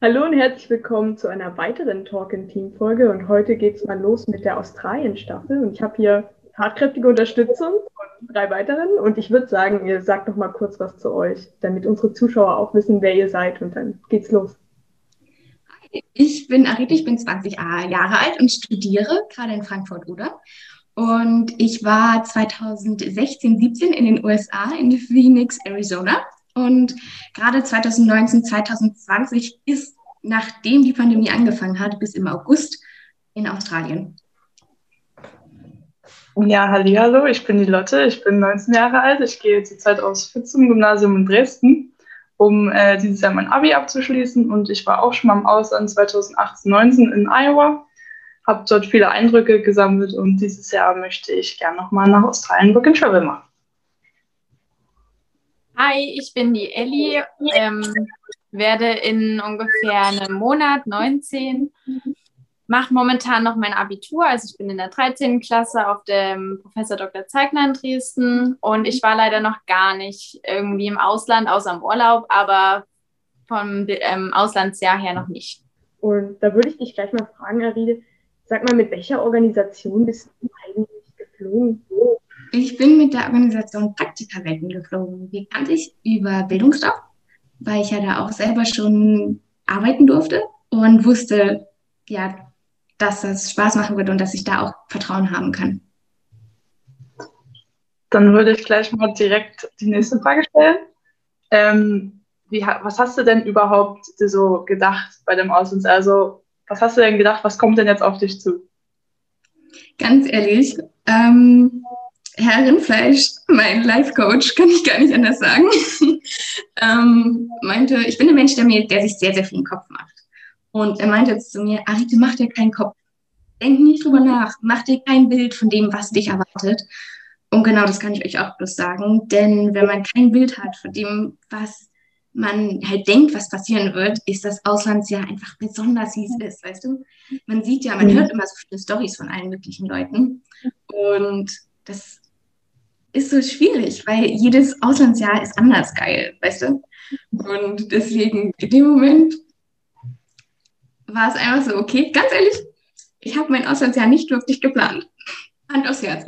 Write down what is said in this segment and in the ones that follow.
Hallo und herzlich willkommen zu einer weiteren Talk in Team Folge und heute geht es mal los mit der Australien Staffel und ich habe hier tatkräftige Unterstützung von drei weiteren und ich würde sagen, ihr sagt noch mal kurz was zu euch, damit unsere Zuschauer auch wissen, wer ihr seid und dann geht's los. Ich bin Arita, ich bin 20 Jahre alt und studiere gerade in Frankfurt-Oder. Und ich war 2016, 17 in den USA, in Phoenix, Arizona. Und gerade 2019, 2020 ist, nachdem die Pandemie angefangen hat, bis im August in Australien. Ja, hallo, ich bin die Lotte, ich bin 19 Jahre alt, ich gehe zurzeit aus Fitz zum Gymnasium in Dresden um äh, dieses Jahr mein Abi abzuschließen. Und ich war auch schon mal im Ausland 2018, 19 in Iowa, habe dort viele Eindrücke gesammelt und dieses Jahr möchte ich gerne nochmal nach Australien Work and Travel machen. Hi, ich bin die Ellie, ähm, werde in ungefähr einem Monat 19 mache momentan noch mein Abitur. Also ich bin in der 13. Klasse auf dem Professor Dr. Zeigner in Dresden und ich war leider noch gar nicht irgendwie im Ausland, außer im Urlaub, aber vom ähm, Auslandsjahr her noch nicht. Und da würde ich dich gleich mal fragen, Aride, sag mal, mit welcher Organisation bist du eigentlich geflogen? Ich bin mit der Organisation Praktikerwelten geflogen. Die kannte ich über Bildungsstoff, weil ich ja da auch selber schon arbeiten durfte und wusste, ja, dass das Spaß machen wird und dass ich da auch Vertrauen haben kann. Dann würde ich gleich mal direkt die nächste Frage stellen. Ähm, wie, was hast du denn überhaupt so gedacht bei dem Auslands? Also, was hast du denn gedacht, was kommt denn jetzt auf dich zu? Ganz ehrlich, ähm, Herr Rindfleisch, mein Life-Coach, kann ich gar nicht anders sagen, ähm, meinte, ich bin ein Mensch, der, mir, der sich sehr, sehr viel im Kopf macht. Und er meinte jetzt zu mir, Arite, mach dir keinen Kopf. Denk nicht drüber nach. Mach dir kein Bild von dem, was dich erwartet. Und genau das kann ich euch auch bloß sagen. Denn wenn man kein Bild hat von dem, was man halt denkt, was passieren wird, ist das Auslandsjahr einfach besonders, wie es ist, weißt du? Man sieht ja, man mhm. hört immer so viele Stories von allen möglichen Leuten. Und das ist so schwierig, weil jedes Auslandsjahr ist anders geil, weißt du? Und deswegen in dem Moment war es einfach so, okay, ganz ehrlich, ich habe mein Auslandsjahr nicht wirklich geplant. Hand aufs Herz.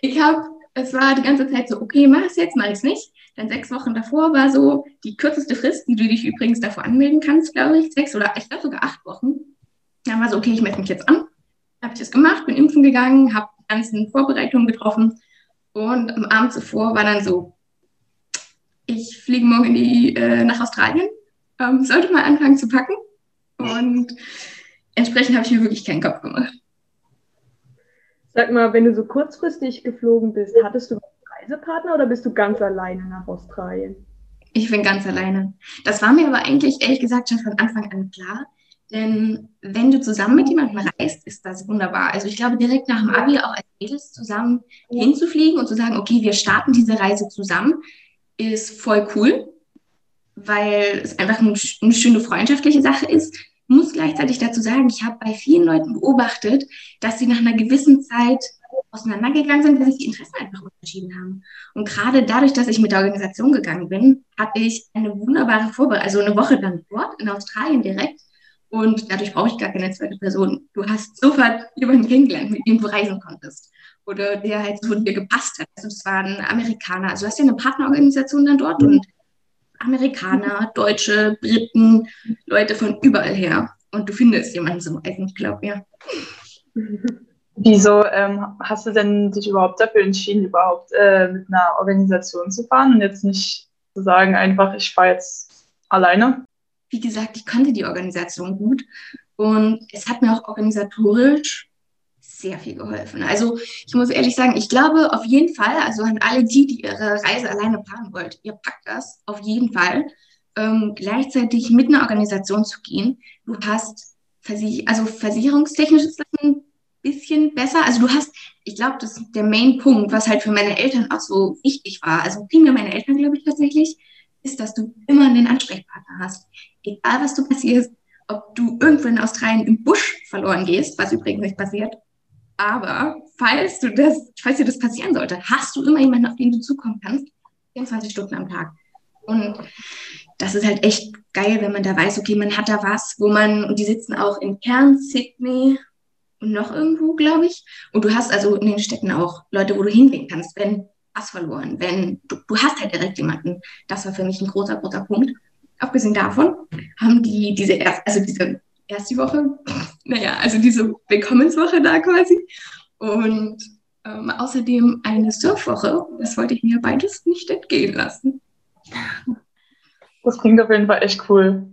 Ich habe, es war die ganze Zeit so, okay, mach es jetzt, mach es nicht. Dann sechs Wochen davor war so die kürzeste Frist, die du dich übrigens davor anmelden kannst, glaube ich. Sechs oder ich glaube sogar acht Wochen. Dann war so, okay, ich melde mich jetzt an. Habe ich das gemacht, bin impfen gegangen, habe die ganzen Vorbereitungen getroffen. Und am Abend zuvor war dann so, ich fliege morgen die, äh, nach Australien. Ähm, sollte mal anfangen zu packen. Und entsprechend habe ich mir wirklich keinen Kopf gemacht. Sag mal, wenn du so kurzfristig geflogen bist, hattest du einen Reisepartner oder bist du ganz alleine nach Australien? Ich bin ganz alleine. Das war mir aber eigentlich ehrlich gesagt schon von Anfang an klar. Denn wenn du zusammen mit jemandem reist, ist das wunderbar. Also ich glaube, direkt nach dem Abi auch als Mädels zusammen hinzufliegen und zu sagen, okay, wir starten diese Reise zusammen, ist voll cool, weil es einfach eine schöne freundschaftliche Sache ist muss gleichzeitig dazu sagen, ich habe bei vielen Leuten beobachtet, dass sie nach einer gewissen Zeit auseinandergegangen sind, weil sich die Interessen einfach unterschieden haben. Und gerade dadurch, dass ich mit der Organisation gegangen bin, hatte ich eine wunderbare Vorbereitung, also eine Woche dann dort in Australien direkt. Und dadurch brauche ich gar keine zweite Person. Du hast sofort jemanden kennengelernt, mit dem du reisen konntest. Oder der halt zu dir gepasst hat. Also es war ein Amerikaner. Also du hast ja eine Partnerorganisation dann dort und Amerikaner, Deutsche, Briten, Leute von überall her. Und du findest jemanden zum Reisen, ich glaube, ja. Wieso ähm, hast du denn dich überhaupt dafür entschieden, überhaupt äh, mit einer Organisation zu fahren und jetzt nicht zu sagen, einfach, ich fahre jetzt alleine? Wie gesagt, ich kannte die Organisation gut und es hat mir auch organisatorisch sehr viel geholfen. Also ich muss ehrlich sagen, ich glaube auf jeden Fall, also an alle die, die ihre Reise alleine planen wollt, ihr packt das auf jeden Fall. Ähm, gleichzeitig mit einer Organisation zu gehen. Du hast Versich also versicherungstechnische Sachen bisschen besser. Also du hast, ich glaube, das ist der Main-Punkt, was halt für meine Eltern auch so wichtig war. Also primär meine Eltern, glaube ich, tatsächlich, ist, dass du immer einen Ansprechpartner hast. Egal, was du passierst, ob du irgendwo in Australien im Busch verloren gehst, was übrigens nicht passiert. Aber falls du das, falls dir das passieren sollte, hast du immer jemanden, auf den du zukommen kannst, 24 Stunden am Tag. Und das ist halt echt geil, wenn man da weiß, okay, man hat da was, wo man, und die sitzen auch in Kern, Sydney und noch irgendwo, glaube ich. Und du hast also in den Städten auch Leute, wo du hingehen kannst, wenn was verloren, wenn du, du hast halt direkt jemanden. Das war für mich ein großer, großer Punkt. Abgesehen davon haben die diese erst, also diese erste Woche, naja, also diese Willkommenswoche da quasi. Und ähm, außerdem eine Surfwoche. Das wollte ich mir beides nicht entgehen lassen. Das klingt auf jeden Fall echt cool.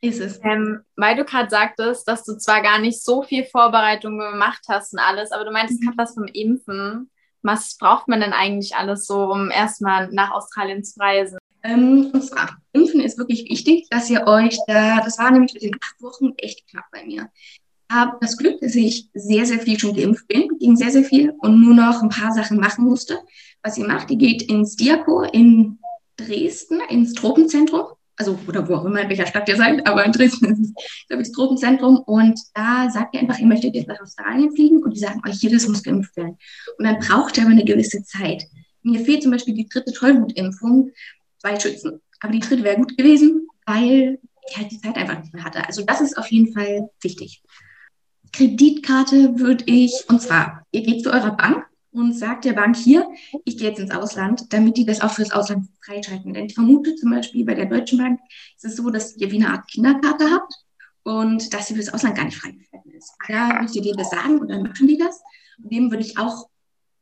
Ist es. Ähm, weil du gerade sagtest, dass du zwar gar nicht so viel Vorbereitung gemacht hast und alles, aber du meintest gerade was vom Impfen. Was braucht man denn eigentlich alles so, um erstmal nach Australien zu reisen? Ähm, und zwar, Impfen ist wirklich wichtig, dass ihr euch da, das war nämlich mit den acht Wochen echt knapp bei mir. Ich habe das Glück, dass ich sehr, sehr viel schon geimpft bin, ging sehr, sehr viel und nur noch ein paar Sachen machen musste. Was ihr macht, ihr geht ins Diako in Dresden, ins Tropenzentrum, also oder wo auch immer, in welcher Stadt ihr seid, aber in Dresden ist es, glaube ich, das Tropenzentrum. Und da sagt ihr einfach, ihr möchtet jetzt nach Australien fliegen und die sagen euch, jedes muss geimpft werden. Und dann braucht ihr aber eine gewisse Zeit. Mir fehlt zum Beispiel die dritte Tollwutimpfung, zwei Schützen. Aber die dritte wäre gut gewesen, weil ich halt die Zeit einfach nicht mehr hatte. Also das ist auf jeden Fall wichtig. Kreditkarte würde ich, und zwar, ihr geht zu eurer Bank und sagt der Bank hier, ich gehe jetzt ins Ausland, damit die das auch fürs Ausland freischalten. Denn ich vermute zum Beispiel bei der Deutschen Bank ist es so, dass ihr wie eine Art Kinderkarte habt und dass sie fürs Ausland gar nicht freigeschalten ist. Da müsst ihr dir das sagen und dann machen die das. Und dem würde ich auch,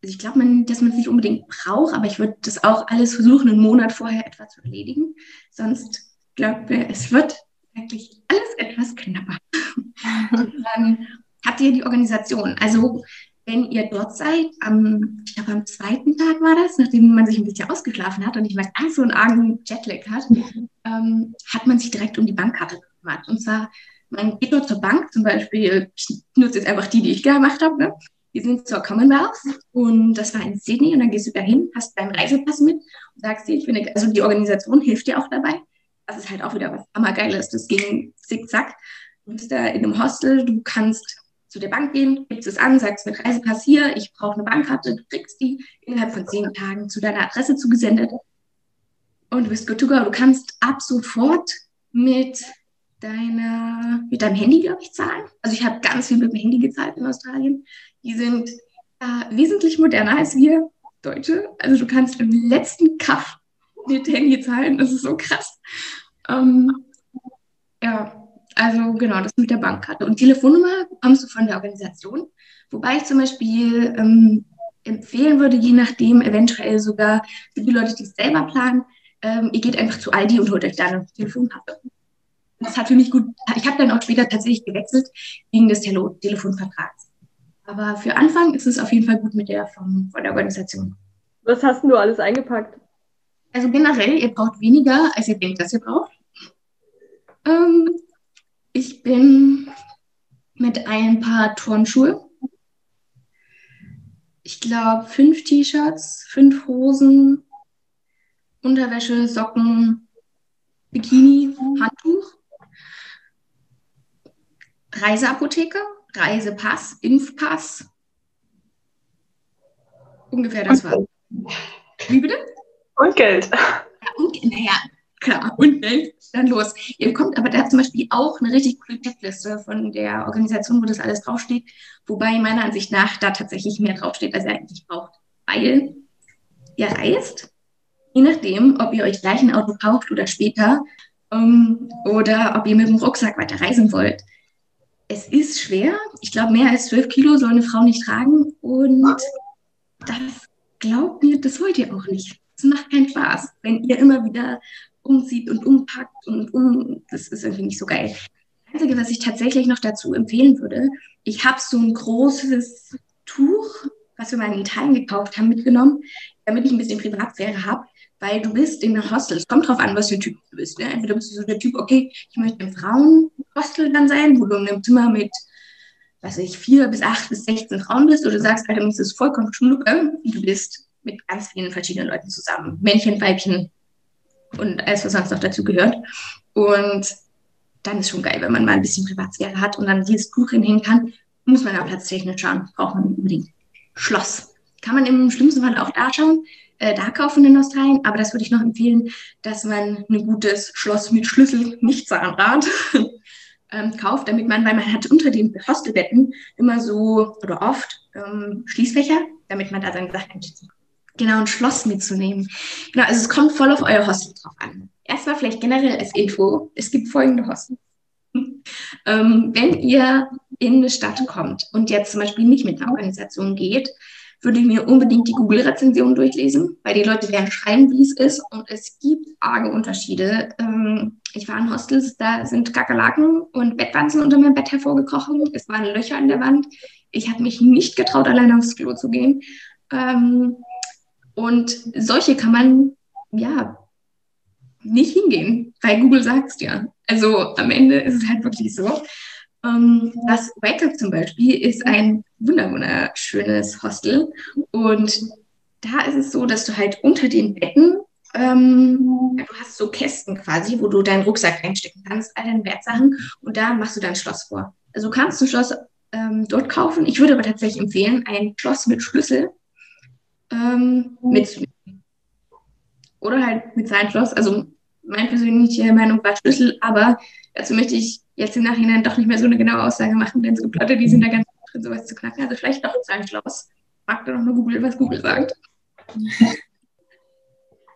also ich glaube, dass man es nicht unbedingt braucht, aber ich würde das auch alles versuchen, einen Monat vorher etwa zu erledigen. Sonst glaube ich, es wird wirklich alles etwas knapper. dann habt ihr die Organisation. Also wenn ihr dort seid, am, ich glaube am zweiten Tag war das, nachdem man sich ein bisschen ausgeschlafen hat und mehr ganz so einen argen Jetlag hat, ähm, hat man sich direkt um die Bankkarte gekümmert. Und zwar, man geht dort zur Bank, zum Beispiel, ich nutze jetzt einfach die, die ich gemacht habe, ne? Wir sind zur Commonwealth und das war in Sydney und dann gehst du da hin, hast deinen Reisepass mit und sagst dir, ich finde, also die Organisation hilft dir auch dabei. Das ist halt auch wieder was hammergeiles. Das ging zickzack. Du bist da in einem Hostel, du kannst zu der Bank gehen, gibst es an, sagst mit Reisepass hier, ich brauche eine Bankkarte, du kriegst die innerhalb von zehn Tagen zu deiner Adresse zugesendet und du bist good to go. Du kannst ab sofort mit deiner, mit deinem Handy, glaube ich, zahlen. Also ich habe ganz viel mit dem Handy gezahlt in Australien. Die sind äh, wesentlich moderner als wir Deutsche. Also du kannst im letzten Kaff mit Handy zahlen. Das ist so krass. Ähm, ja, also genau, das mit der Bankkarte. Und Telefonnummer bekommst du von der Organisation. Wobei ich zum Beispiel ähm, empfehlen würde, je nachdem, eventuell sogar für die Leute, die es selber planen, ähm, ihr geht einfach zu Aldi und holt euch da eine Telefonkarte. Das hat für mich gut, ich habe dann auch später tatsächlich gewechselt wegen des Tele Telefonvertrags. Aber für Anfang ist es auf jeden Fall gut mit der von, von der Organisation. Was hast du alles eingepackt? Also generell, ihr braucht weniger, als ihr denkt, dass ihr braucht. Ähm, ich bin mit ein paar Turnschuhe. Ich glaube, fünf T-Shirts, fünf Hosen, Unterwäsche, Socken, Bikini, Handtuch, Reiseapotheke, Reisepass, Impfpass. Ungefähr das war. Wie bitte? Und Geld. Ja, und, naja, klar, und Geld, dann los. Ihr bekommt aber da zum Beispiel auch eine richtig coole Checkliste von der Organisation, wo das alles draufsteht, wobei meiner Ansicht nach da tatsächlich mehr draufsteht, als ihr eigentlich braucht. Weil ihr reist, je nachdem, ob ihr euch gleich ein Auto kauft oder später, um, ähm, oder ob ihr mit dem Rucksack weiter reisen wollt. Es ist schwer. Ich glaube, mehr als 12 Kilo soll eine Frau nicht tragen. Und das glaubt mir, das wollt ihr auch nicht. Es macht keinen Spaß, wenn ihr immer wieder umzieht und umpackt und um. Das ist irgendwie nicht so geil. Das Einzige, was ich tatsächlich noch dazu empfehlen würde, ich habe so ein großes Tuch, was wir mal in Italien gekauft haben, mitgenommen, damit ich ein bisschen Privatsphäre habe, weil du bist in der Hostel. Es kommt drauf an, was für ein Typ du bist. Ne? Entweder bist du so der Typ, okay, ich möchte im Frauenhostel dann sein, wo du in einem Zimmer mit was weiß ich, vier bis acht bis 16 Frauen bist oder du sagst, Alter, mir ist es vollkommen schnuppe, du bist mit ganz vielen verschiedenen Leuten zusammen. Männchen, Weibchen und alles, was sonst noch dazu gehört. Und dann ist schon geil, wenn man mal ein bisschen Privatsphäre hat und dann dieses Buch hinhängen kann, muss man ja platztechnisch schauen, braucht man unbedingt. Schloss. Kann man im schlimmsten Fall auch da schauen, äh, da kaufen in Australien, aber das würde ich noch empfehlen, dass man ein gutes Schloss mit Schlüssel, nicht Zahnrad, ähm, kauft, damit man, weil man hat unter den Hostelbetten immer so oder oft ähm, Schließfächer, damit man da seine Sachen einschätzen kann. Genau, ein Schloss mitzunehmen. Genau, also es kommt voll auf euer Hostel drauf an. Erstmal vielleicht generell als Info, es gibt folgende Hostels. ähm, wenn ihr in eine Stadt kommt und jetzt zum Beispiel nicht mit einer Organisation geht, würde ich mir unbedingt die Google-Rezension durchlesen, weil die Leute werden schreiben, wie es ist. Und es gibt arge Unterschiede. Ähm, ich war in Hostels, da sind Kakerlaken und Bettwanzen unter meinem Bett hervorgekrochen. Es waren Löcher in der Wand. Ich habe mich nicht getraut, alleine aufs Klo zu gehen. Ähm, und solche kann man, ja, nicht hingehen, weil Google sagt es ja. Also am Ende ist es halt wirklich so. Ähm, das Wake Up zum Beispiel ist ein wunderschönes Hostel. Und da ist es so, dass du halt unter den Betten, ähm, du hast so Kästen quasi, wo du deinen Rucksack einstecken kannst, all deine Wertsachen. Und da machst du dein Schloss vor. Also du kannst ein Schloss ähm, dort kaufen. Ich würde aber tatsächlich empfehlen, ein Schloss mit Schlüssel ähm, mitzunehmen. Oder halt mit seinem Schloss. Also meine persönliche Meinung war Schlüssel, aber dazu möchte ich jetzt im Nachhinein doch nicht mehr so eine genaue Aussage machen, denn es gibt Leute, die sind da ganz drin, sowas zu knacken. Also vielleicht doch sein Schloss. Mag da noch mal Google, was Google sagt.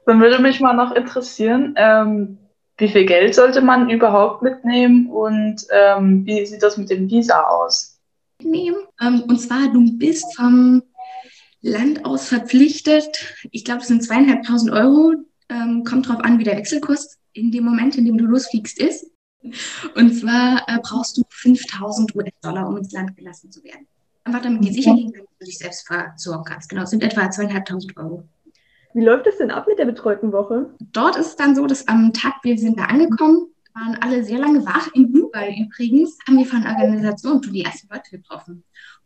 Dann würde mich mal noch interessieren, ähm, wie viel Geld sollte man überhaupt mitnehmen und ähm, wie sieht das mit dem Visa aus? Mitnehmen. Ähm, und zwar, du bist vom Land aus verpflichtet, ich glaube, es sind zweieinhalbtausend Euro, ähm, kommt drauf an, wie der Wechselkurs in dem Moment, in dem du losfliegst, ist. Und zwar äh, brauchst du 5000 US-Dollar, um ins Land gelassen zu werden. Einfach damit die sicher gehen dass du dich selbst versorgen kannst. Genau, es sind etwa zweieinhalbtausend Euro. Wie läuft es denn ab mit der betreuten Woche? Dort ist es dann so, dass am Tag, wir sind da angekommen, waren alle sehr lange wach. In Dubai übrigens haben wir von Organisationen die ersten Leute getroffen.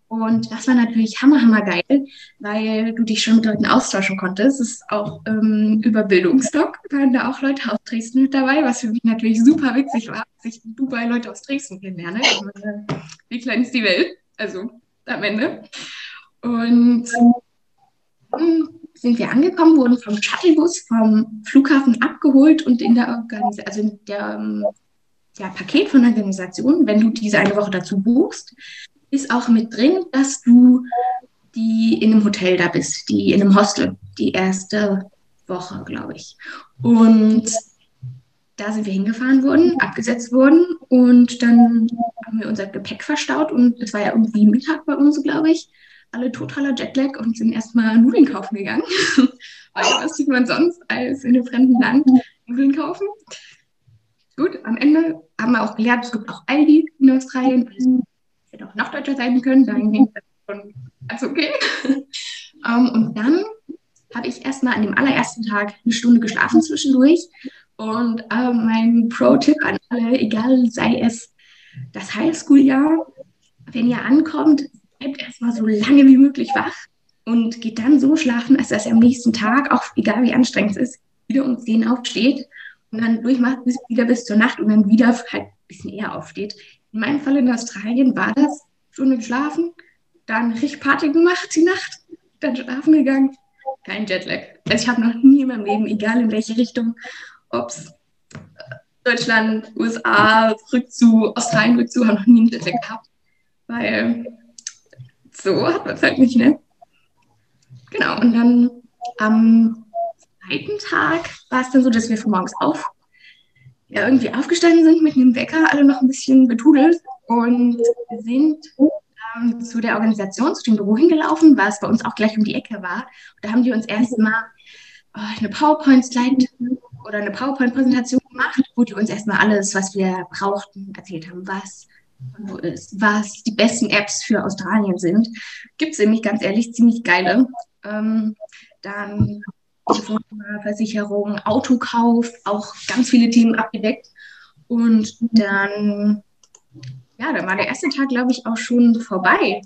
Und das war natürlich hammer, hammer geil, weil du dich schon mit Leuten austauschen konntest. Es ist auch ähm, über Bildungsdoc waren da auch Leute aus Dresden mit dabei, was für mich natürlich super witzig war, dass ich in Dubai Leute aus Dresden kennenlerne. Wie klein ist die Welt? Also am Ende. Und dann sind wir angekommen, wurden vom Shuttlebus vom Flughafen abgeholt und in der Organisation, also in der ähm, ja, Paket von der Organisation, wenn du diese eine Woche dazu buchst, ist auch mit drin, dass du die in einem Hotel da bist, die in einem Hostel, die erste Woche, glaube ich. Und da sind wir hingefahren worden, abgesetzt worden und dann haben wir unser Gepäck verstaut und es war ja irgendwie Mittag bei uns, glaube ich. Alle totaler Jetlag und sind erstmal Nudeln kaufen gegangen. Weil was tut man sonst als in einem fremden Land Nudeln kaufen? Gut, am Ende haben wir auch gelernt, es gibt auch Aldi in Australien hätte auch noch deutscher sein können, dahingehend schon ganz okay. um, ähm, und dann habe ich erstmal an dem allerersten Tag eine Stunde geschlafen zwischendurch. Und äh, mein Pro-Tipp an alle, egal sei es das Highschool-Jahr, wenn ihr ankommt, bleibt erstmal so lange wie möglich wach und geht dann so schlafen, als dass ihr am nächsten Tag, auch egal wie anstrengend es ist, wieder um 10 aufsteht und dann durchmacht bis, wieder bis zur Nacht und dann wieder halt ein bisschen eher aufsteht. In meinem Fall in Australien war das Stunde geschlafen, dann richtig Party gemacht die Nacht, dann schlafen gegangen. Kein Jetlag. Also ich habe noch nie in meinem Leben, egal in welche Richtung, ob es Deutschland, USA, zurück zu Australien, zurück zu, habe noch nie einen Jetlag gehabt. Weil so hat man es halt nicht, ne? Genau, und dann am zweiten Tag war es dann so, dass wir von morgens auf ja, irgendwie aufgestanden sind mit einem Wecker, alle noch ein bisschen betudelt und sind ähm, zu der Organisation, zu dem Büro hingelaufen, es bei uns auch gleich um die Ecke war. Und da haben die uns erstmal oh, eine PowerPoint-Slide oder eine PowerPoint-Präsentation gemacht, wo die uns erstmal alles, was wir brauchten, erzählt haben, was wo ist, was die besten Apps für Australien sind. Gibt es nämlich ganz ehrlich ziemlich geile. Ähm, dann Versicherung, Autokauf, auch ganz viele Themen abgedeckt. Und dann ja, da war der erste Tag, glaube ich, auch schon vorbei.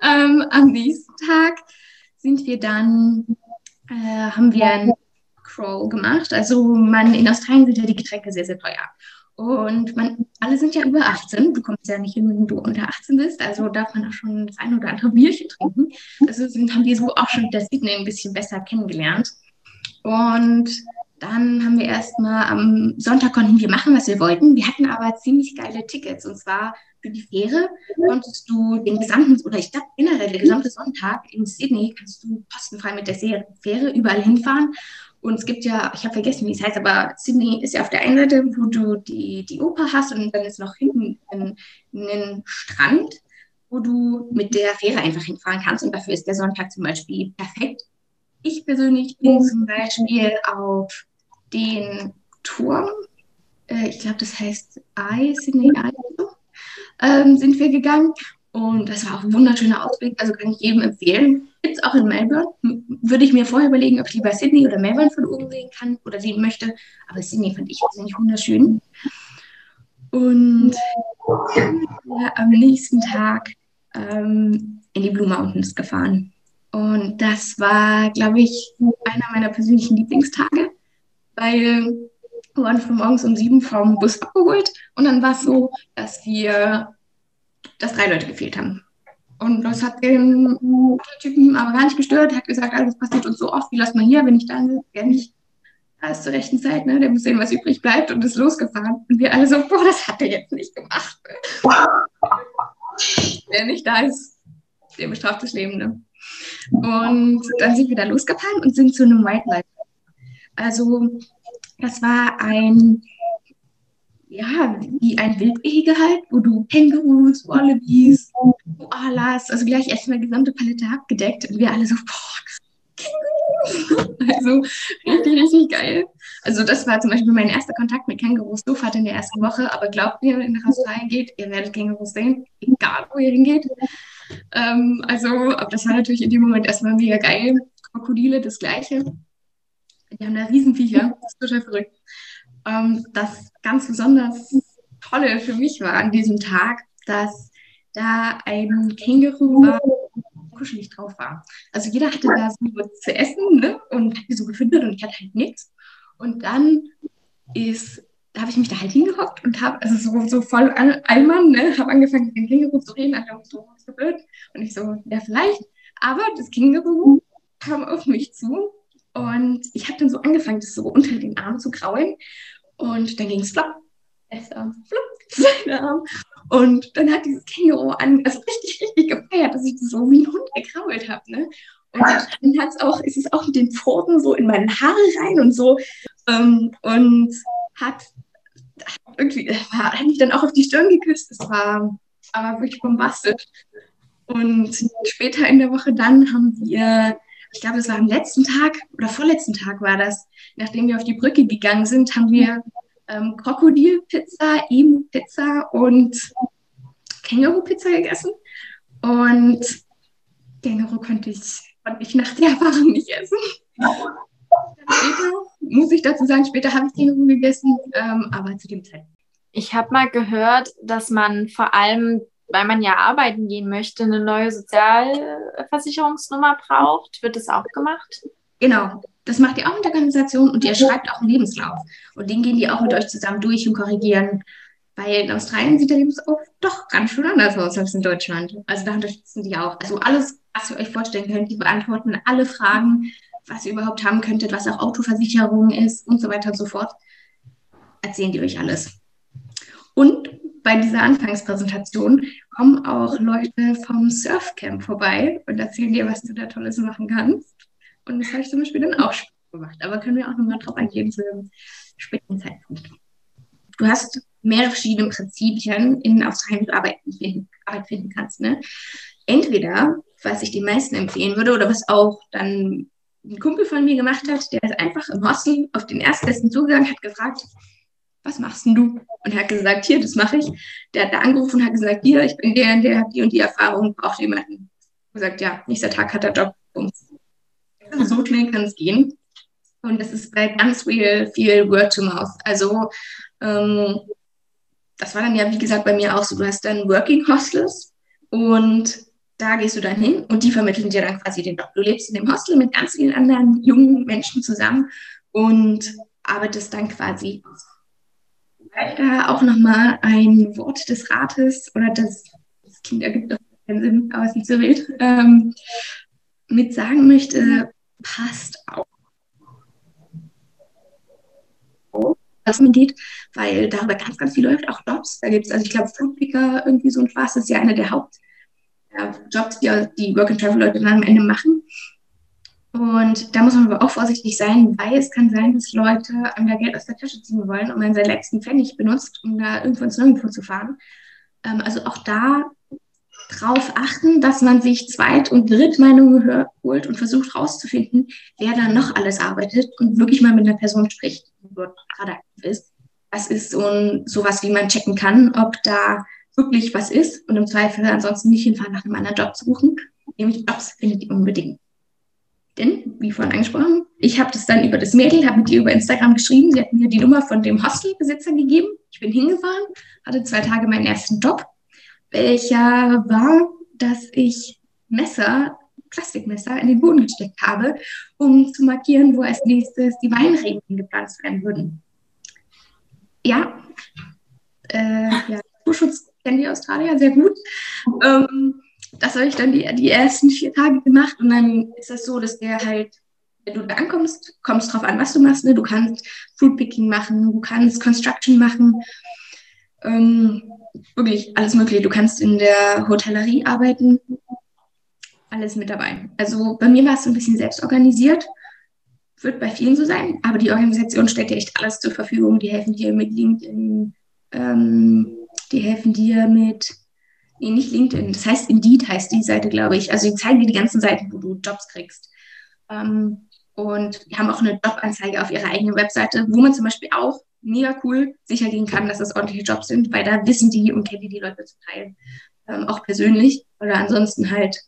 Ähm, am nächsten Tag sind wir dann, äh, haben wir einen Crawl gemacht. Also man, in Australien sind ja die Getränke sehr, sehr teuer. Und man, alle sind ja über 18. Du kommst ja nicht hin, wenn du unter 18 bist. Also darf man auch schon das ein oder andere Bierchen trinken. Also sind, haben wir so auch schon das Sydney ein bisschen besser kennengelernt. Und dann haben wir erstmal am Sonntag konnten wir machen, was wir wollten. Wir hatten aber ziemlich geile Tickets. Und zwar für die Fähre konntest du den gesamten, oder ich glaube generell der gesamte Sonntag in Sydney kannst du kostenfrei mit der Fähre überall hinfahren. Und es gibt ja, ich habe vergessen, wie es heißt, aber Sydney ist ja auf der einen Seite, wo du die, die Oper hast und dann ist noch hinten ein, ein Strand, wo du mit der Fähre einfach hinfahren kannst. Und dafür ist der Sonntag zum Beispiel perfekt. Ich persönlich bin zum Beispiel auf den Turm, äh, ich glaube, das heißt Eye, Sydney Eye, ähm, sind wir gegangen. Und das war auch ein wunderschöner Ausblick, also kann ich jedem empfehlen. Es auch in Melbourne. Würde ich mir vorher überlegen, ob ich lieber Sydney oder Melbourne von oben sehen kann oder sehen möchte. Aber Sydney fand ich persönlich wunderschön. Und ja, am nächsten Tag ähm, in die Blue Mountains gefahren. Und das war, glaube ich, einer meiner persönlichen Lieblingstage, weil wir waren von morgens um sieben vom Bus abgeholt und dann war es so, dass wir, dass drei Leute gefehlt haben. Und das hat den Typen aber gar nicht gestört. Er hat gesagt, alles passiert uns so oft, wie lass mal hier, wenn ich da will, gerne nicht. Da ist zur rechten Zeit, ne? Der muss sehen, was übrig bleibt und ist losgefahren. Und wir alle so, boah, das hat er jetzt nicht gemacht. Wer nicht da ist, der bestraft das Leben, ne? Und dann sind wir da losgefahren und sind zu einem Wildlife. Also, das war ein ja, wie ein Wildgehege halt, wo du Kängurus, Wallabies, Koalas, also gleich erstmal gesamte Palette abgedeckt und wir alle so, boah, Kängurus. Also richtig, richtig geil. Also das war zum Beispiel mein erster Kontakt mit Kängurus. So in der ersten Woche, aber glaubt mir, wenn ihr nach Australien geht, ihr werdet Kängurus sehen, egal wo ihr hingeht. Ähm, also, aber das war natürlich in dem Moment erstmal mega geil. Krokodile, das gleiche. Die haben da Riesenviecher, das ist total verrückt. Ähm, das ganz besonders Tolle für mich war an diesem Tag, dass da ein Känguru war, kuschelig drauf war. Also jeder hatte da so was zu essen ne? und hat so gefüttert und ich hatte halt nichts. Und dann ist, da habe ich mich da halt hingehockt und habe, also so, so voll Allmann, ne? habe angefangen mit dem Känguru zu reden, hat so, so blöd. Und ich so, ja vielleicht. Aber das Känguru kam auf mich zu und ich habe dann so angefangen, das so unter den Arm zu kraulen. Und dann ging es flop, besser, flop, seine Arm. Und dann hat dieses Känguru an, also richtig, richtig gefeiert, dass ich so wie ein Hund gekrault habe. Ne? Und dann hat's auch, ist es auch mit den Pfoten so in meine Haare rein und so. Ähm, und hat, hat irgendwie, hat mich dann auch auf die Stirn geküsst. Es war aber wirklich bombastisch. Und später in der Woche dann haben wir ich glaube, es war am letzten Tag oder vorletzten Tag war das, nachdem wir auf die Brücke gegangen sind, haben wir ähm, Krokodilpizza, Emu-Pizza und Känguru-Pizza gegessen. Und Känguru konnte ich, konnte ich nach der Erfahrung nicht essen. Später, muss ich dazu sagen, später habe ich Känguru gegessen, ähm, aber zu dem Zeitpunkt. Ich habe mal gehört, dass man vor allem weil man ja arbeiten gehen möchte, eine neue Sozialversicherungsnummer braucht. Wird das auch gemacht? Genau, das macht ihr auch mit der Organisation und ihr schreibt auch einen Lebenslauf. Und den gehen die auch mit euch zusammen durch und korrigieren. Weil in Australien sieht der Lebenslauf doch ganz schön anders aus als in Deutschland. Also da unterstützen die auch. Also alles, was ihr euch vorstellen könnt, die beantworten alle Fragen, was ihr überhaupt haben könntet, was auch Autoversicherung ist und so weiter und so fort. Erzählen die euch alles. Und bei dieser Anfangspräsentation kommen auch Leute vom Surfcamp vorbei und erzählen dir, was du da Tolles machen kannst. Und das habe ich zum Beispiel dann auch gemacht. Aber können wir auch nochmal drauf eingehen zu einem späteren Zeitpunkt. Du hast mehrere verschiedene Prinzipien in du Arbeiten finden, Arbeit finden kannst. Ne? Entweder, was ich den meisten empfehlen würde, oder was auch dann ein Kumpel von mir gemacht hat, der ist einfach im Hostel auf den Erstbesten zugegangen, hat gefragt, was machst denn du? Und hat gesagt, hier, das mache ich. Der hat da angerufen und hat gesagt, hier, ich bin der, der hat die und die Erfahrung, braucht jemanden. Und gesagt, ja, nächster Tag hat er Job. Also so schnell kann es gehen. Und das ist bei ganz viel, viel Word to Mouth. Also ähm, das war dann ja, wie gesagt, bei mir auch so. Du hast dann Working Hostels und da gehst du dann hin und die vermitteln dir dann quasi den Job. Du lebst in dem Hostel mit ganz vielen anderen jungen Menschen zusammen und arbeitest dann quasi Vielleicht da auch nochmal ein Wort des Rates oder des, das Kind ergibt doch keinen Sinn, aber es ist nicht so wild, ähm, mit sagen möchte, passt auf. was man geht, weil darüber ganz, ganz viel läuft, auch Jobs. Da gibt es, also ich glaube, Flugpicker, irgendwie so ein Spaß, das ist ja einer der Hauptjobs, die die Work-and-Travel-Leute dann am Ende machen. Und da muss man aber auch vorsichtig sein, weil es kann sein, dass Leute einem da Geld aus der Tasche ziehen wollen und man seinen letzten Pfennig benutzt, um da irgendwo ins Nirgendwo zu fahren. Ähm, also auch da drauf achten, dass man sich Zweit- und Drittmeinungen holt und versucht herauszufinden, wer da noch alles arbeitet und wirklich mal mit einer Person spricht, die dort gerade aktiv ist. Das ist so ein, sowas, wie man checken kann, ob da wirklich was ist und im Zweifel ansonsten nicht hinfahren, nach einem anderen Job zu suchen. Nämlich Jobs findet ihr unbedingt. Denn, wie vorhin angesprochen, ich habe das dann über das Mädel, habe mit ihr über Instagram geschrieben. Sie hat mir die Nummer von dem Hostelbesitzer gegeben. Ich bin hingefahren, hatte zwei Tage meinen ersten Job, welcher war, dass ich Messer, Plastikmesser in den Boden gesteckt habe, um zu markieren, wo als nächstes die Weinreben gepflanzt werden würden. Ja, äh, ja, Naturschutz kennen die Australier sehr gut. Ähm, das habe ich dann die, die ersten vier Tage gemacht und dann ist das so, dass der halt, wenn du da ankommst, kommst drauf an, was du machst. Ne? Du kannst Fruitpicking machen, du kannst Construction machen, ähm, wirklich alles mögliche. Du kannst in der Hotellerie arbeiten, alles mit dabei. Also bei mir war es so ein bisschen selbst organisiert, wird bei vielen so sein, aber die Organisation stellt dir echt alles zur Verfügung. Die helfen dir mit LinkedIn, ähm, die helfen dir mit Nee, nicht LinkedIn. Das heißt Indeed heißt die Seite, glaube ich. Also die zeigen dir die ganzen Seiten, wo du Jobs kriegst. Ähm, und die haben auch eine Jobanzeige auf ihrer eigenen Webseite, wo man zum Beispiel auch mega cool sicher gehen kann, dass das ordentliche Jobs sind, weil da wissen die und kennen die, die Leute zum Teil ähm, auch persönlich. Oder ansonsten halt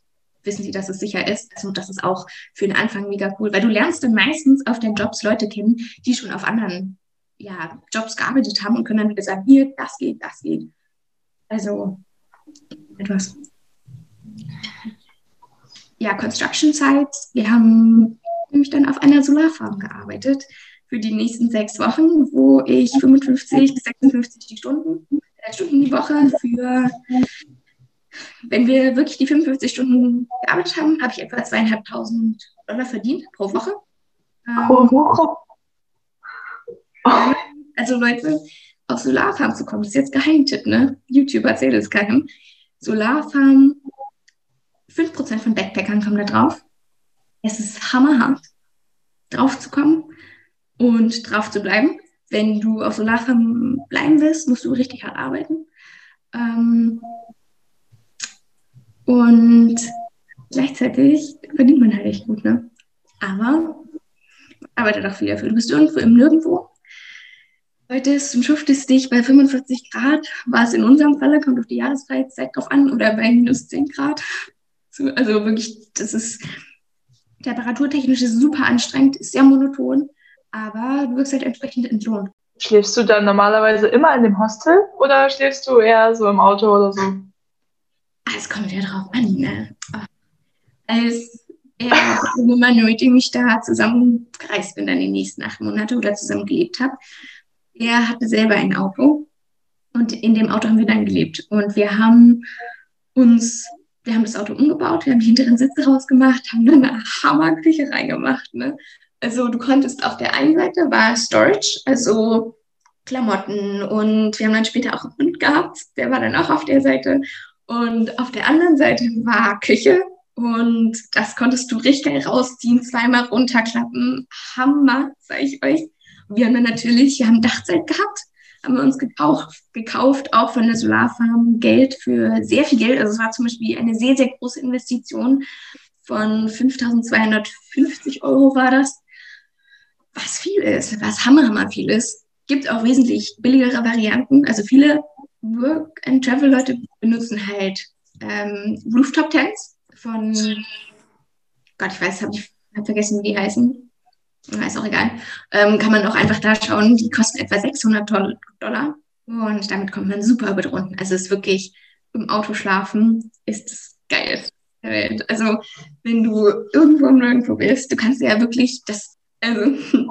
wissen sie, dass es sicher ist. Also das ist auch für den Anfang mega cool, weil du lernst dann meistens auf den Jobs Leute kennen, die schon auf anderen ja, Jobs gearbeitet haben und können dann wieder sagen, hier, das geht, das geht. Also etwas. Ja, Construction Sites. Wir haben nämlich dann auf einer Solarfarm gearbeitet für die nächsten sechs Wochen, wo ich 55 bis 56 die Stunden, äh, Stunden die Woche für, wenn wir wirklich die 55 Stunden gearbeitet haben, habe ich etwa zweieinhalbtausend Dollar verdient pro Woche. Pro ähm, Woche? Also Leute, auf Solarfarm zu kommen, das ist jetzt Geheimtipp, ne? YouTube erzählt es keinem. Solarfarm, 5% von Backpackern kommen da drauf. Es ist hammerhart, drauf zu kommen und drauf zu bleiben. Wenn du auf Solarfarm bleiben willst, musst du richtig hart arbeiten. Ähm, und gleichzeitig verdient man halt echt gut, ne? Aber arbeitet auch viel dafür. Du bist irgendwo im Nirgendwo heute ist und schuftest dich bei 45 Grad, war es in unserem Falle, kommt auf die Jahreszeit drauf an, oder bei minus 10 Grad. Also wirklich, das ist temperaturtechnisch ist super anstrengend, ist sehr monoton, aber du wirst halt entsprechend entlohnt. Schläfst du dann normalerweise immer in dem Hostel oder schläfst du eher so im Auto oder so? Ah, es kommt ja drauf an, ne? Als er, Mann, mit dem ich da zusammengereist bin, dann die nächsten acht Monate oder zusammen gelebt habe, er hatte selber ein Auto und in dem Auto haben wir dann gelebt. Und wir haben uns, wir haben das Auto umgebaut, wir haben die hinteren Sitze rausgemacht, haben dann eine Hammerküche reingemacht. Ne? Also du konntest auf der einen Seite war Storage, also Klamotten und wir haben dann später auch einen Hund gehabt, der war dann auch auf der Seite. Und auf der anderen Seite war Küche und das konntest du richtig rausziehen, zweimal runterklappen. Hammer, sag ich euch. Wir haben dann natürlich, wir haben Dachzeit gehabt, haben wir uns gekauft, gekauft, auch von der Solarfarm, Geld für sehr viel Geld. Also es war zum Beispiel eine sehr, sehr große Investition von 5.250 Euro war das, was viel ist, was hammer, hammer viel ist. Gibt auch wesentlich billigere Varianten. Also viele Work-and-Travel-Leute benutzen halt ähm, Rooftop-Tents von, Gott, ich weiß, habe ich hab vergessen, wie die heißen ist auch egal, ähm, kann man auch einfach da schauen, die kosten etwa 600 Dollar Und damit kommt man super über die Runden. Also es ist wirklich im Auto schlafen ist das geil. Also wenn du irgendwo im Nirgendwo bist, du kannst ja wirklich das, also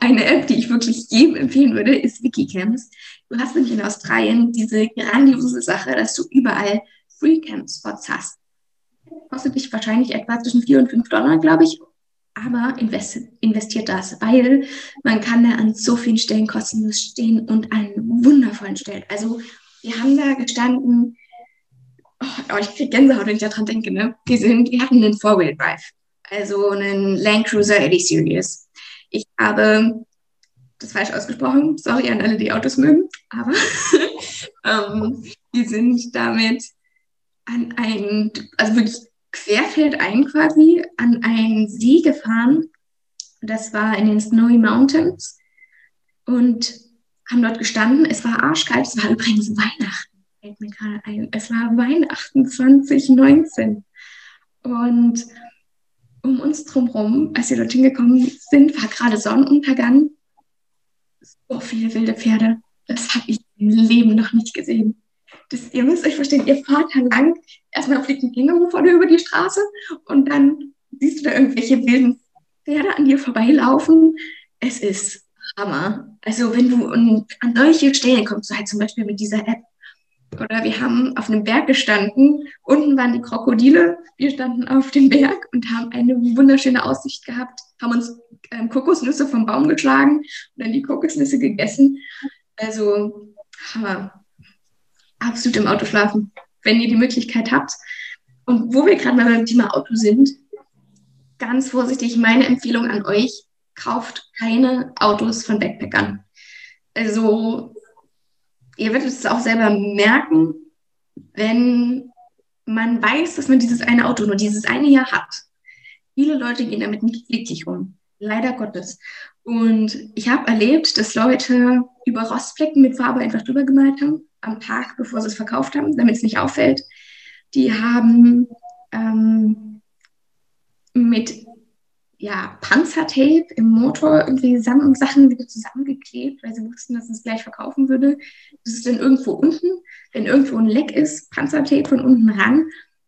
eine App, die ich wirklich jedem empfehlen würde, ist Wikicamps. Du hast nämlich in Australien diese grandiose Sache, dass du überall Free-Camp-Spots hast. Kostet dich wahrscheinlich etwa zwischen 4 und 5 Dollar, glaube ich. Aber investiert, das, weil man kann da an so vielen Stellen kostenlos stehen und an wundervollen Stellen. Also wir haben da gestanden, oh, ich kriege Gänsehaut, wenn ich daran denke, ne? Wir, sind, wir hatten einen Four-Wheel-Drive, also einen Land Cruiser Elite Series. Ich habe das falsch ausgesprochen, sorry an alle, die Autos mögen, aber ähm, wir sind damit an ein, also wirklich querfeldein quasi, an einen See gefahren. Das war in den Snowy Mountains und haben dort gestanden. Es war arschkalt, es war übrigens Weihnachten. Es war Weihnachten 2019. Und um uns drumherum, als wir dorthin gekommen sind, war gerade Sonnenuntergang. So viele wilde Pferde. Das habe ich im Leben noch nicht gesehen. Das, ihr müsst euch verstehen, ihr fahrt da lang, erstmal fliegt ein Känguru vor dir über die Straße und dann siehst du da irgendwelche wilden Pferde an dir vorbeilaufen. Es ist Hammer. Also wenn du an solche Stellen kommst, du halt zum Beispiel mit dieser App, oder wir haben auf einem Berg gestanden. Unten waren die Krokodile. Wir standen auf dem Berg und haben eine wunderschöne Aussicht gehabt, haben uns ähm, Kokosnüsse vom Baum geschlagen und dann die Kokosnüsse gegessen. Also, Hammer. Absolut im Auto schlafen, wenn ihr die Möglichkeit habt. Und wo wir gerade mal beim Thema Auto sind, ganz vorsichtig meine Empfehlung an euch, kauft keine Autos von Backpackern. Also ihr werdet es auch selber merken, wenn man weiß, dass man dieses eine Auto nur dieses eine Jahr hat. Viele Leute gehen damit nicht glücklich um. Leider Gottes. Und ich habe erlebt, dass Leute über Rostflecken mit Farbe einfach drüber gemalt haben, am Tag, bevor sie es verkauft haben, damit es nicht auffällt. Die haben ähm, mit ja, Panzertape im Motor irgendwie Sachen wieder zusammengeklebt, weil sie wussten, dass es gleich verkaufen würde. Das ist dann irgendwo unten, wenn irgendwo ein Leck ist, Panzertape von unten ran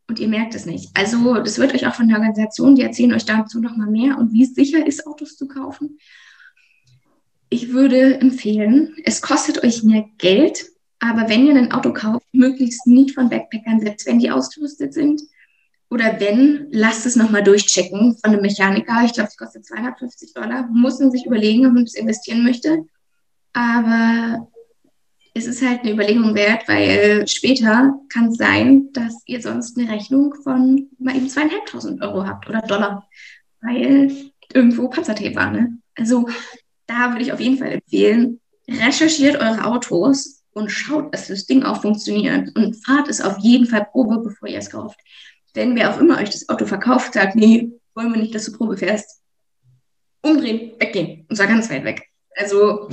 und ihr merkt es nicht. Also das wird euch auch von der Organisation, die erzählen euch dazu nochmal mehr und wie sicher ist, Autos zu kaufen. Ich würde empfehlen, es kostet euch mehr Geld, aber wenn ihr ein Auto kauft, möglichst nicht von Backpackern, selbst wenn die ausgerüstet sind, oder wenn, lasst es nochmal durchchecken von einem Mechaniker. Ich glaube, es kostet 250 Dollar. Muss man sich überlegen, ob man das investieren möchte. Aber es ist halt eine Überlegung wert, weil später kann es sein, dass ihr sonst eine Rechnung von mal eben zweieinhalbtausend Euro habt oder Dollar, weil irgendwo Panzertape war. Ne? Also da würde ich auf jeden Fall empfehlen, recherchiert eure Autos und schaut, dass das Ding auch funktioniert und fahrt es auf jeden Fall Probe, bevor ihr es kauft wenn wer auch immer euch das Auto verkauft, sagt, nee, wollen wir nicht, dass du Probe fährst, umdrehen, weggehen und zwar ganz weit weg. Also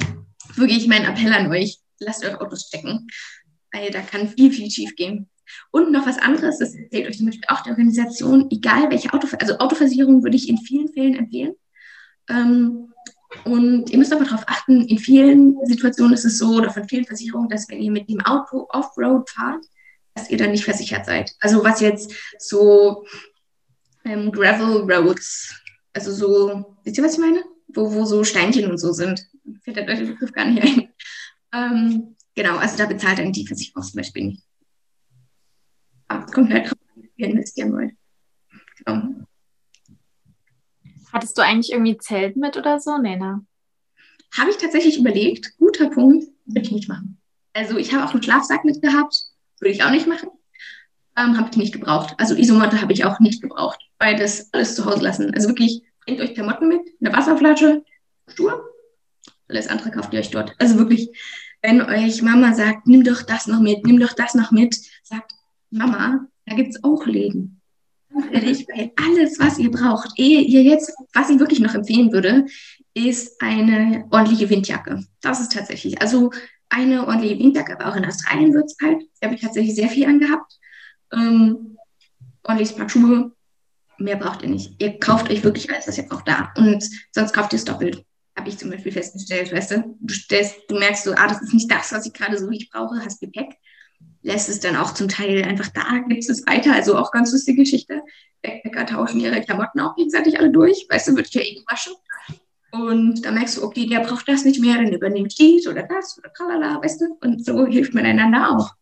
wirklich mein Appell an euch, lasst eure Autos checken, weil da kann viel, viel schief gehen. Und noch was anderes, das erzählt euch zum Beispiel auch die Organisation, egal welche Auto, also Autoversicherung würde ich in vielen Fällen empfehlen. Ähm, und ihr müsst aber darauf achten, in vielen Situationen ist es so, oder von vielen Versicherungen, dass wenn ihr mit dem Auto Offroad fahrt, dass ihr dann nicht versichert seid. Also was jetzt so ähm, Gravel Roads, also so, wisst ihr, was ich meine? Wo, wo so Steinchen und so sind. Fällt der deutsche Begriff gar nicht ein. Ähm, genau, also da bezahlt dann die Versicherung zum Beispiel nicht. Aber es kommt halt drauf an, wie ihr investieren wollt. Genau. Hattest du eigentlich irgendwie Zelt mit oder so? Nee, ne? Habe ich tatsächlich überlegt. Guter Punkt, würde ich nicht machen. Also ich habe auch einen Schlafsack mitgehabt. Würde ich auch nicht machen. Ähm, habe ich nicht gebraucht. Also Isomatte habe ich auch nicht gebraucht. Beides alles zu Hause lassen. Also wirklich, bringt euch Klamotten mit, eine Wasserflasche, Stur. Alles andere kauft ihr euch dort. Also wirklich, wenn euch Mama sagt, nimm doch das noch mit, nimm doch das noch mit, sagt Mama, da gibt es auch Läden. Weil alles, was ihr braucht, ehe ihr jetzt, was ich wirklich noch empfehlen würde, ist eine ordentliche Windjacke. Das ist tatsächlich. Also eine ordentliche Windjacke, aber auch in Australien wird es kalt. Da habe ich tatsächlich sehr viel angehabt. Ähm, ordentliches Paar Schuhe. Mehr braucht ihr nicht. Ihr kauft euch wirklich alles, was ihr braucht, da. Und sonst kauft ihr es doppelt. habe ich zum Beispiel festgestellt, weißt du, du, stellst, du merkst so, ah, das ist nicht das, was ich gerade so ich brauche, hast Gepäck, lässt es dann auch zum Teil einfach da, gibst es weiter, also auch ganz lustige Geschichte. Backpacker tauschen ihre Klamotten auch gegenseitig alle durch, weißt du, wird ja eh gewaschen. Und da merkst du, okay, der braucht das nicht mehr, dann übernimmt dies oder das oder tralala, weißt du, und so hilft man einander auch.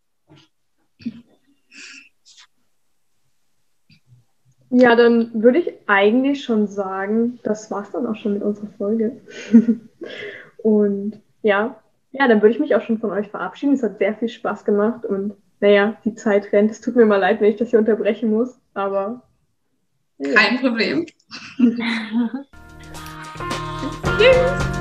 Ja, dann würde ich eigentlich schon sagen, das war's dann auch schon mit unserer Folge. und ja, ja, dann würde ich mich auch schon von euch verabschieden. Es hat sehr viel Spaß gemacht und naja, die Zeit rennt. Es tut mir mal leid, wenn ich das hier unterbrechen muss, aber. Ja. Kein Problem. Tschüss.